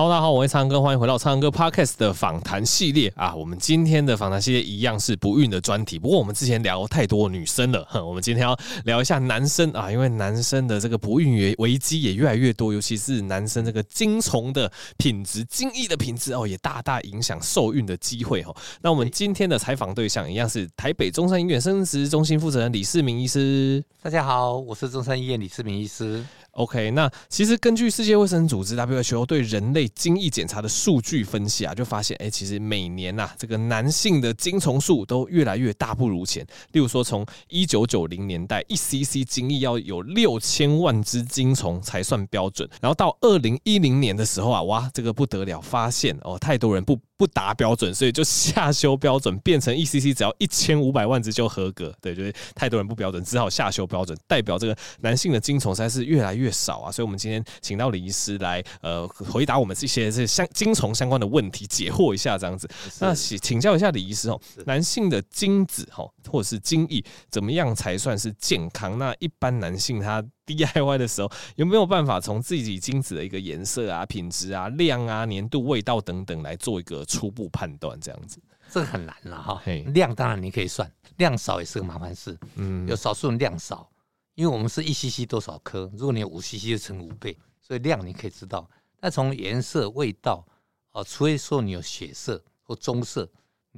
Hello，大家好，我是苍哥，欢迎回到苍哥 Podcast 的访谈系列啊。我们今天的访谈系列一样是不孕的专题，不过我们之前聊太多女生了，我们今天要聊一下男生啊，因为男生的这个不孕危机也越来越多，尤其是男生这个精虫的品质、精液的品质哦，也大大影响受孕的机会哦。那我们今天的采访对象一样是台北中山医院生殖中心负责人李世明医师。大家好，我是中山医院李世明医师。OK，那其实根据世界卫生组织 WHO 对人类精液检查的数据分析啊，就发现，哎，其实每年呐、啊，这个男性的精虫数都越来越大不如前。例如说，从一九九零年代，一 CC 精液要有六千万只精虫才算标准，然后到二零一零年的时候啊，哇，这个不得了，发现哦，太多人不不达标准，所以就下修标准，变成一 CC 只要一千五百万只就合格。对，就是太多人不标准，只好下修标准，代表这个男性的精虫实在是越来越少啊，所以我们今天请到李医师来，呃，回答我们这些这相精虫相关的问题，解惑一下这样子。那请请教一下李医师哦，男性的精子哈，或者是精液，怎么样才算是健康？那一般男性他 DIY 的时候，有没有办法从自己精子的一个颜色啊、品质啊、量啊、粘度、味道等等来做一个初步判断？这样子，这个很难了哈。量当然你可以算，量少也是个麻烦事。嗯，有少数人量少。因为我们是一 cc 多少颗，如果你有五 cc 就乘五倍，所以量你可以知道。那从颜色、味道，哦，除非说你有血色或棕色，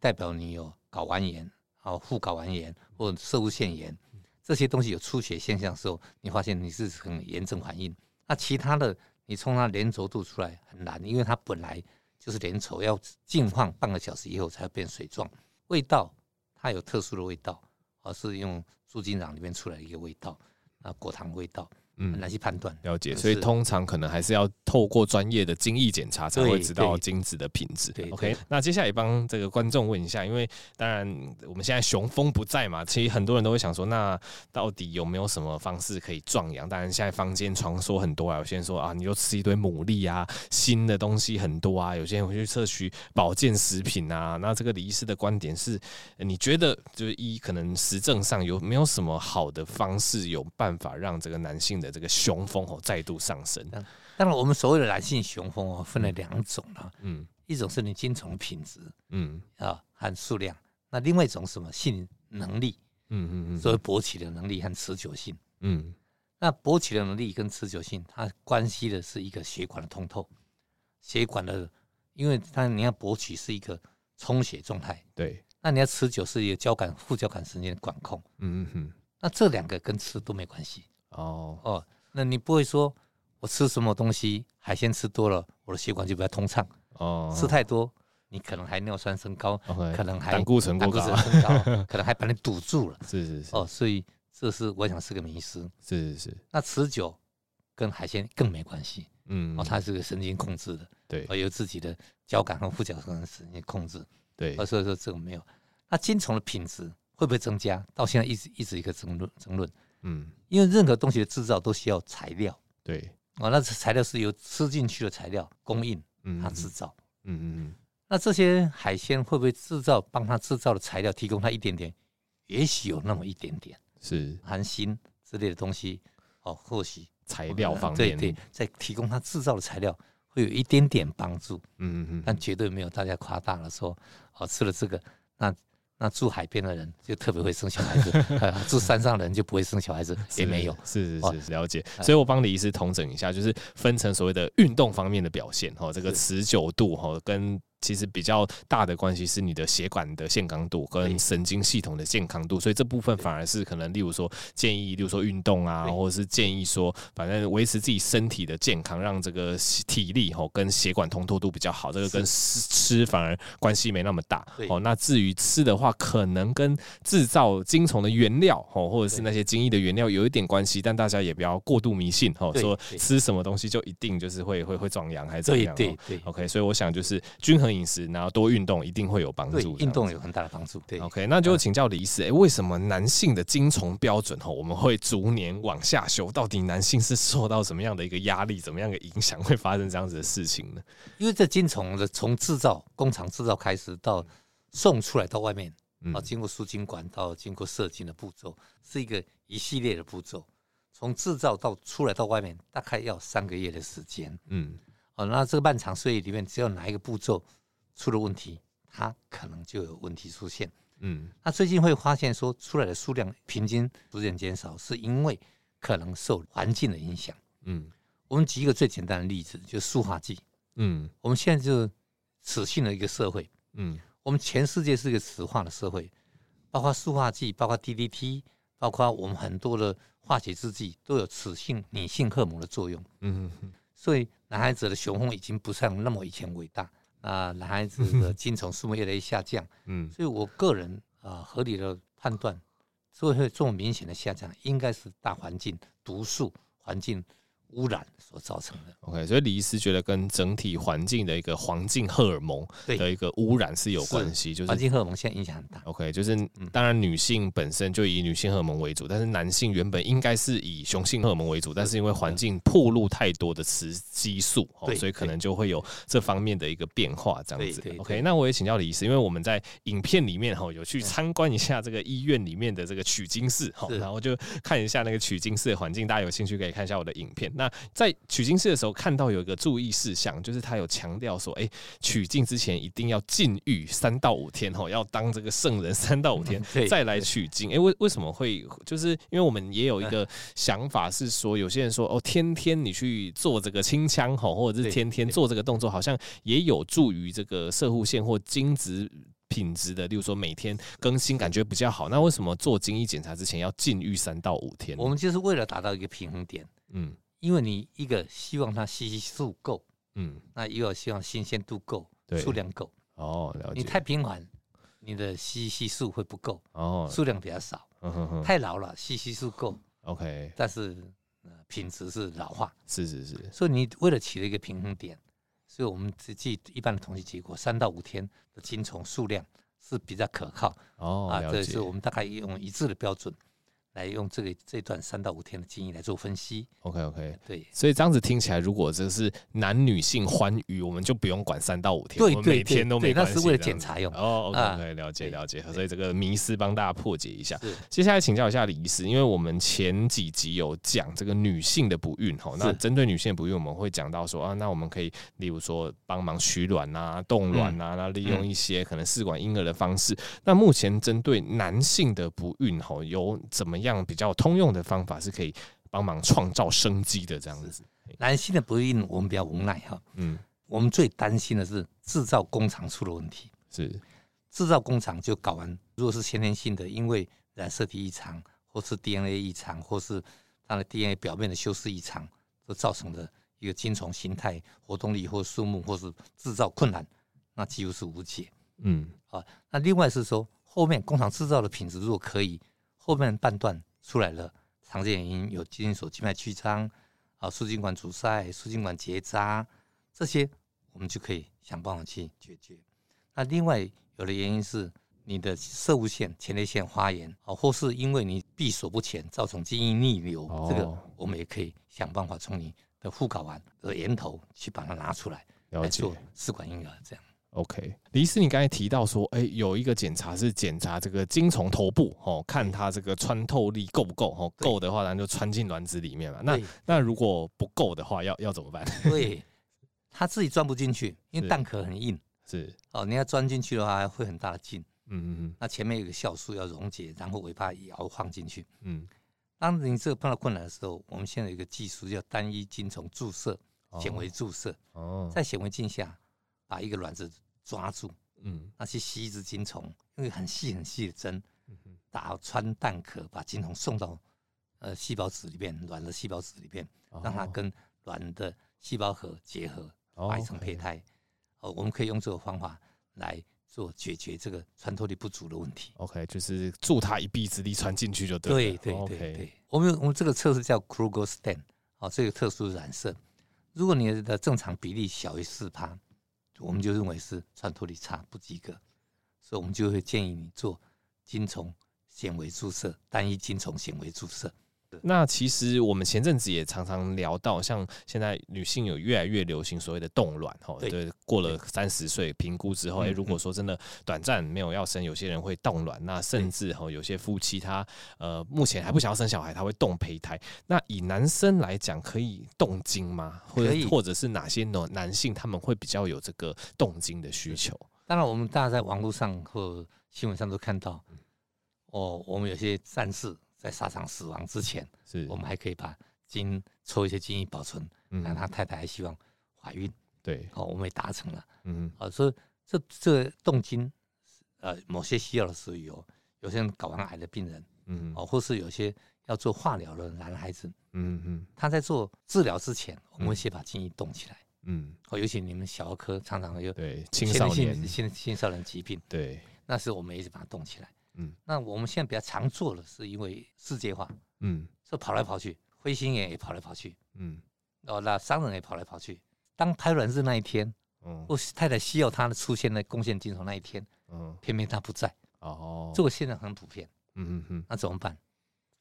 代表你有睾丸炎、哦副睾丸炎或者摄护腺炎这些东西有出血现象的时候，你发现你是很炎症反应。那其他的，你从它粘稠度出来很难，因为它本来就是粘稠，要静放半个小时以后才会变水状。味道它有特殊的味道，而是用。树精壤里面出来一个味道，啊，果糖味道。嗯，很难去判断了解，所以通常可能还是要透过专业的精液检查才会知道精子的品质。OK，那接下来帮这个观众问一下，因为当然我们现在雄风不在嘛，其实很多人都会想说，那到底有没有什么方式可以壮阳？当然现在坊间传说很多啊，有些人说啊，你就吃一堆牡蛎啊，新的东西很多啊，有些人会去摄取保健食品啊。那这个李医师的观点是，你觉得就是一可能实证上有没有什么好的方式，有办法让这个男性的这个雄风哦再度上升。当然，我们所谓的男性雄风哦，分了两种啊。嗯，一种是你精虫品质，嗯啊和数量。那另外一种是什么性能力？嗯嗯嗯，所谓勃起的能力和持久性。嗯，那勃起的能力跟持久性，它关系的是一个血管的通透，血管的，因为它你要勃起是一个充血状态，对。那你要持久是一个交感副交感神经的管控。嗯嗯嗯。那这两个跟吃都没关系。哦哦，那你不会说我吃什么东西海鲜吃多了，我的血管就比较通畅哦。吃太多，你可能还尿酸升高，okay, 可能还胆固醇过高，可能还把你堵住了。是是是哦，所以这是我想是个迷失。是是是。那持久跟海鲜更没关系。嗯哦，它是个神经控制的，对，有自己的交感和副交感神经控制。对，所以说这个没有。那精虫的品质会不会增加？到现在一直一直一个争论争论。嗯，因为任何东西的制造都需要材料，对，哦，那材料是由吃进去的材料供应，嗯，它制造，嗯嗯嗯，那这些海鲜会不会制造帮它制造的材料提供它一点点？也许有那么一点点，是。含锌之类的东西，哦，或许。材料方面，对对，在提供它制造的材料会有一点点帮助，嗯嗯嗯，但绝对没有大家夸大了说，哦，吃了这个那。那住海边的人就特别会生小孩子，住山上的人就不会生小孩子，也没有。是是是，了解。所以我帮李医师统整一下，就是分成所谓的运动方面的表现，哈，这个持久度，哈，跟。其实比较大的关系是你的血管的健康度跟神经系统的健康度，所以这部分反而是可能，例如说建议，例如说运动啊，或者是建议说，反正维持自己身体的健康，让这个体力吼跟血管通透度比较好，这个跟吃反而关系没那么大。哦，那至于吃的话，可能跟制造精虫的原料哦，或者是那些精益的原料有一点关系，但大家也不要过度迷信哦，说吃什么东西就一定就是会会会壮阳还是怎样？对对对，OK，所以我想就是均衡。饮食，然后多运动，一定会有帮助。运动有很大的帮助。对，OK，那就请教李医师，哎，为什么男性的精虫标准吼，我们会逐年往下修？到底男性是受到什么样的一个压力，怎么样的影响，会发生这样子的事情呢？因为这精虫的从制造工厂制造开始到送出来到外面，啊，经过输精管到经过射精的步骤，是一个一系列的步骤。从制造到出来到外面，大概要三个月的时间。嗯。哦，那这个漫长岁月里面，只要哪一个步骤出了问题，它可能就有问题出现。嗯，那最近会发现说，出来的数量平均逐渐减少，是因为可能受环境的影响。嗯，我们举一个最简单的例子，就是塑化剂。嗯，我们现在就是磁性的一个社会。嗯，我们全世界是一个磁化的社会，包括塑化剂，包括 DDT，包括我们很多的化学制剂都有雌性、女性荷尔蒙的作用。嗯哼，所以男孩子的雄风已经不像那么以前伟大。啊，男孩子的精虫数目越来越下降，嗯，所以我个人啊，合理的判断，所以会这么明显的下降，应该是大环境毒素环境。污染所造成的。OK，所以李医师觉得跟整体环境的一个环境荷尔蒙的一个污染是有关系，就是环境荷尔蒙现在影响很大。OK，就是当然女性本身就以女性荷尔蒙为主，但是男性原本应该是以雄性荷尔蒙为主，但是因为环境暴露太多的雌激素，所以可能就会有这方面的一个变化这样子。OK，那我也请教李医师，因为我们在影片里面哈有去参观一下这个医院里面的这个取经室哈，然后就看一下那个取经室的环境，大家有兴趣可以看一下我的影片。那在取经室的时候，看到有一个注意事项，就是他有强调说，哎、欸，取精之前一定要禁欲三到五天，哦，要当这个圣人三到五天再来取经。哎、欸，为为什么会？就是因为我们也有一个想法是说，有些人说，哦，天天你去做这个清腔，吼，或者是天天做这个动作，好像也有助于这个射护线或精子品质的，例如说每天更新，感觉比较好。那为什么做精液检查之前要禁欲三到五天？我们就是为了达到一个平衡点，嗯。因为你一个希望它吸吸数够，嗯，那一个希望新鲜度够，数量够。哦，了解。你太频繁，你的吸吸数会不够，哦，数量比较少。嗯哼哼。太老了，吸吸数够，OK，但是品质是老化。是是是。所以你为了取得一个平衡点，所以我们实际一般的统计结果，三到五天的精虫数量是比较可靠。哦。啊，这是我们大概用一致的标准。来用这个这段三到五天的经验来做分析。OK OK，对，所以这样子听起来，如果这是男女性欢愉，我们就不用管三到五天，对，每天都没关系。那是为了检查用。哦，OK OK，了解了解。所以这个迷思帮大家破解一下。接下来请教一下李医师，因为我们前几集有讲这个女性的不孕哈，那针对女性的不孕，我们会讲到说啊，那我们可以例如说帮忙取卵啊、冻卵啊，那利用一些可能试管婴儿的方式。那目前针对男性的不孕哈，有怎么样？样比较通用的方法是可以帮忙创造生机的这样子。男性的不孕，我们比较无奈哈。嗯，我们最担心的是制造工厂出了问题。是，制造工厂就搞完，如果是先天性的，因为染色体异常，或是 DNA 异常，或是它的 DNA 表面的修饰异常，所造成的一个精虫形态、活动力或数目，或是制造困难，那几乎是无解。嗯，啊，那另外是说，后面工厂制造的品质如果可以。后面半段出来了，常见原因有精索静脉曲张啊，输精管阻塞、输精管结扎，这些我们就可以想办法去解决。那另外有的原因是你的射物腺、前列腺发炎啊，或是因为你闭锁不全，造成精液逆流，哦、这个我们也可以想办法从你的副睾丸的源头去把它拿出来，来做试管婴儿这样。OK，李医师，你刚才提到说，哎、欸，有一个检查是检查这个精虫头部，哦，看它这个穿透力够不够，哦，够的话，咱就穿进卵子里面嘛。那那如果不够的话，要要怎么办？对，它自己钻不进去，因为蛋壳很硬。是哦，你要钻进去的话，会很大的劲。嗯嗯嗯。那前面有个酵素要溶解，然后尾巴也要放进去。嗯。当你这个碰到困难的时候，我们现在有一个技术叫单一精虫注射，显微注射。哦。在显微镜下，把一个卵子。抓住，嗯，那去吸一只精虫，用一很细很细的针，打穿蛋壳，把精虫送到呃细胞质里面，卵的细胞质里边，让它跟卵的细胞核结合，排成胚胎。哦，我们可以用这个方法来做解决这个穿透力不足的问题。OK，就是助它一臂之力穿进去就对。对对对对，我们我们这个测试叫 Kruger-Stain，哦，这个特殊染色，如果你的正常比例小于四趴。我们就认为是穿透力差，不及格，所以我们就会建议你做精虫显微注射，单一精虫显微注射。那其实我们前阵子也常常聊到，像现在女性有越来越流行所谓的冻卵，哈，对，过了三十岁评估之后，哎，如果说真的短暂没有要生，有些人会冻卵，那甚至哈，有些夫妻他呃目前还不想要生小孩，他会冻胚胎。那以男生来讲，可以冻精吗？或者或者是哪些男男性他们会比较有这个冻精的需求？当然，我们大家在网络上或新闻上都看到，哦，我们有些战士。在沙场死亡之前，是。我们还可以把精抽一些精液保存，那、嗯、他太太还希望怀孕，对，好，我们也达成了，嗯，啊，所以这这动精，呃，某些需要的时候有，有些人睾丸癌的病人，嗯，哦，或是有些要做化疗的男孩子，嗯嗯，他在做治疗之前，我们会先把精液冻起来，嗯，哦，尤其你们小儿科常常有对青少年。青青少年疾病，对，那时候我们一直把它冻起来。嗯，那我们现在比较常做的是因为世界化，嗯，就跑来跑去，飞行员也跑来跑去，嗯，哦，那商人也跑来跑去。当排卵日那一天，嗯，我太太需要他的出现在贡献精虫那一天，嗯，偏偏他不在，哦，这个现在很普遍，嗯嗯嗯，那怎么办？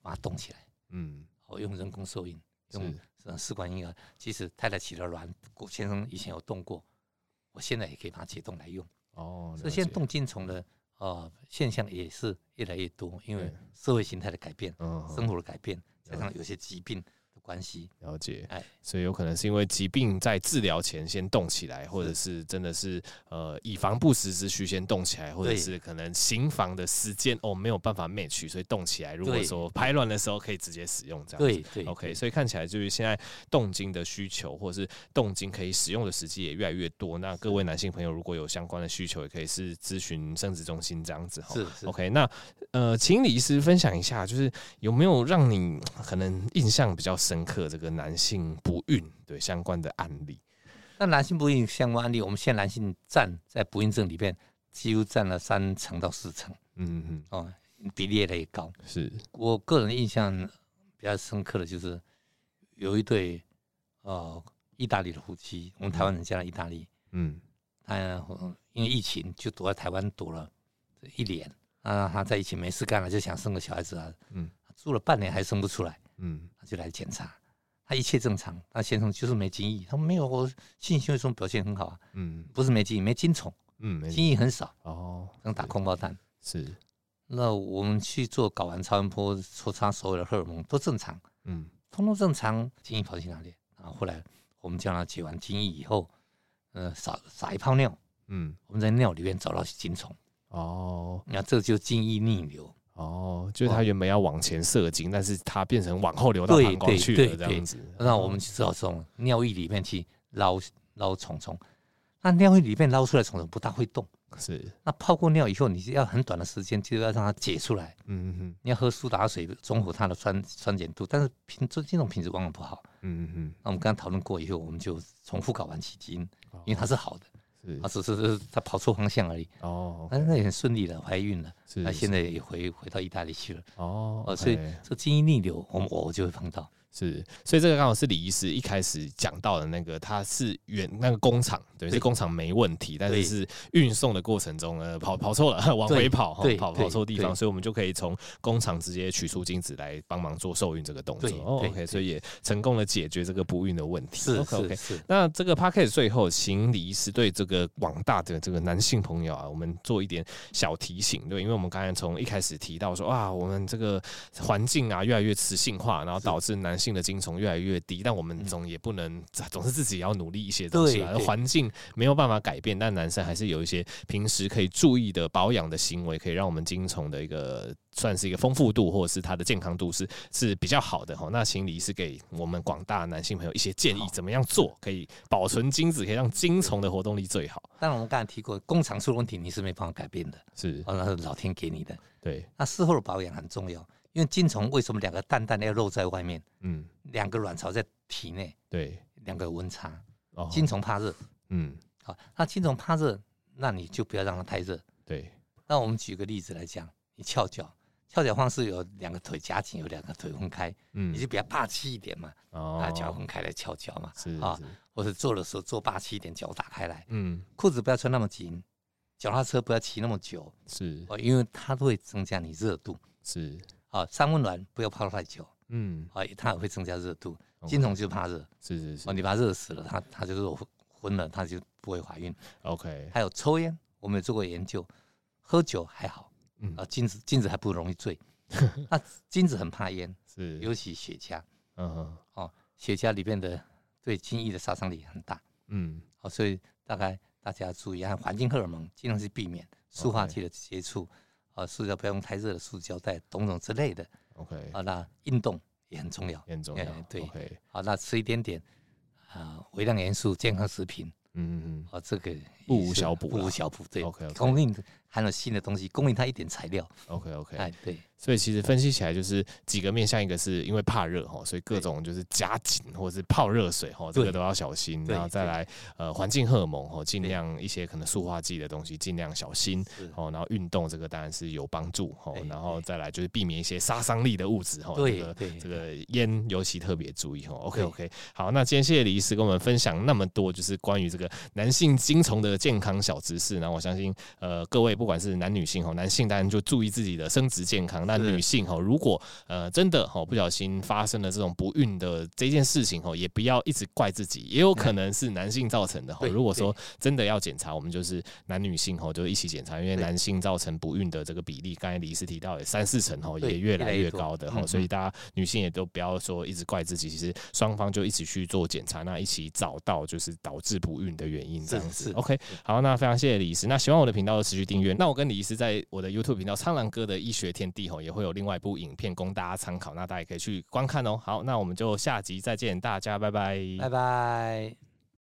把它冻起来，嗯，我用人工受孕，用试管婴儿，即使太太起了卵，郭先生以前有冻过，我现在也可以把它解冻来用，哦，所以现在冻精虫的。哦，现象也是越来越多，因为社会形态的改变，嗯，生活的改变，加上有些疾病。关系了解，哎，所以有可能是因为疾病在治疗前先动起来，或者是真的是呃以防不时之需先动起来，或者是可能行房的时间哦没有办法 match，所以动起来。如果说排卵的时候可以直接使用这样子，对对，OK。所以看起来就是现在动精的需求，或者是动精可以使用的时机也越来越多。那各位男性朋友如果有相关的需求，也可以是咨询生殖中心这样子哈。是 OK。那呃，请李医师分享一下，就是有没有让你可能印象比较深。深刻这个男性不孕对相关的案例，那男性不孕相关案例，我们现在男性占在不孕症里面几乎占了三成到四成，嗯嗯哦，比例越来越高。是。我个人印象比较深刻的就是有一对呃意大利的夫妻，我们台湾人嫁到意大利，嗯，他因为疫情就躲在台湾躲了一年啊，他在一起没事干了，就想生个小孩子啊，嗯，住了半年还生不出来。嗯，他就来检查，他一切正常，他先生就是没精液，他说没有，我性行为中表现很好啊，嗯，不是没精液，没精虫，嗯，精液很少哦，能打空包弹是。那我们去做睾丸超音波，抽查所有的荷尔蒙都正常，嗯，通通正常，精液跑去哪里？然后后来我们叫他解完精液以后，呃，撒撒一泡尿，嗯，我们在尿里面找到精虫，哦，那这就精液逆流。哦，就是它原本要往前射精，但是它变成往后流到膀胱去了这样子。那我们就只好从尿液里面去捞捞虫虫。那尿液里面捞出来虫虫不大会动，是。那泡过尿以后，你要很短的时间就要让它解出来。嗯嗯嗯。你要喝苏打水中和它的酸酸碱度，但是品这这种品质往往不好。嗯嗯嗯。那我们刚刚讨论过以后，我们就重复睾丸起精，因为它是好的。啊，只是是他跑错方向而已。哦，但是那也很顺利的怀孕了。是，那现在也回回到意大利去了。哦，所以这基因逆流，我我就会碰到。是，所以这个刚好是李医师一开始讲到的那个，他是原那个工厂，对，这工厂没问题，但是是运送的过程中呃跑跑错了，往回跑，跑跑错地方，所以我们就可以从工厂直接取出精子来帮忙做受孕这个动作。OK，所以也成功的解决这个不孕的问题。是 OK，那这个 Podcast 最后，请李医师对这个广大的这个男性朋友啊，我们做一点小提醒，对，因为我们刚才从一开始提到说啊，我们这个环境啊越来越雌性化，然后导致男性的精虫越来越低，但我们总也不能 总是自己也要努力一些东西啊。环境没有办法改变，但男生还是有一些平时可以注意的保养的行为，可以让我们精虫的一个算是一个丰富度，或者是它的健康度是是比较好的哈。那请李是给我们广大男性朋友一些建议，怎么样做可以保存精子，可以让精虫的活动力最好？当然，我们刚才提过，工厂出问题你是没办法改变的，是，那是老天给你的。对，那事后的保养很重要。因为精虫为什么两个蛋蛋要露在外面？嗯，两个卵巢在体内，对，两个温差。哦，精虫怕热，嗯，好，那精虫怕热，那你就不要让它太热。对，那我们举个例子来讲，你翘脚，翘脚方式有两个腿夹紧，有两个腿分开，嗯，你就比较霸气一点嘛，哦，啊，脚分开来翘脚嘛，是啊，或者坐的时候坐霸气一点，脚打开来，嗯，裤子不要穿那么紧，脚踏车不要骑那么久，是，哦，因为它都会增加你热度，是。啊，三温暖不要泡太久，嗯，啊，它也会增加热度。金虫就怕热，是是是，哦，你把它热死了，它它就是昏了，它就不会怀孕。OK，还有抽烟，我们有做过研究，喝酒还好，嗯，啊，金子金子还不容易醉，那金子很怕烟，是，尤其雪茄，嗯哼，哦，雪茄里面的对精液的杀伤力很大，嗯，好，所以大概大家注意，还有环境荷尔蒙，尽量去避免塑化剂的接触，啊，塑胶不要用太热的塑胶袋，等等之类的。OK，啊，那运动也很重要，很重要，对，好，那吃一点点啊，微量元素、健康食品。嗯嗯嗯，啊，这个不无小补，不无小补，对，OK，供应含有新的东西，供应它一点材料，OK OK，哎，对，所以其实分析起来就是几个面向，一个是因为怕热哈，所以各种就是加紧或者是泡热水哈，这个都要小心，然后再来呃环境荷尔蒙哈，尽量一些可能塑化剂的东西尽量小心。哦，然后运动这个当然是有帮助哈，然后再来就是避免一些杀伤力的物质哈，对对，这个烟尤其特别注意哈，OK OK，好，那今天谢谢李医师跟我们分享那么多，就是关于这个。男性精虫的健康小知识，然后我相信，呃，各位不管是男女性哈，男性当然就注意自己的生殖健康，那女性哈，如果呃真的哈不小心发生了这种不孕的这件事情哈，也不要一直怪自己，也有可能是男性造成的哈。如果说真的要检查，我们就是男女性哈就一起检查，因为男性造成不孕的这个比例，刚才李医师提到也三四成哈，也越来越高的哈，所以大家女性也都不要说一直怪自己，其实双方就一起去做检查，那一起找到就是导致不孕的原因。这样子，OK，好，那非常谢谢李医师。那喜欢我的频道的持续订阅。那我跟李医师在我的 YouTube 频道“苍狼哥的医学天地”吼，也会有另外一部影片供大家参考，那大家也可以去观看哦。好，那我们就下集再见，大家拜拜，拜拜。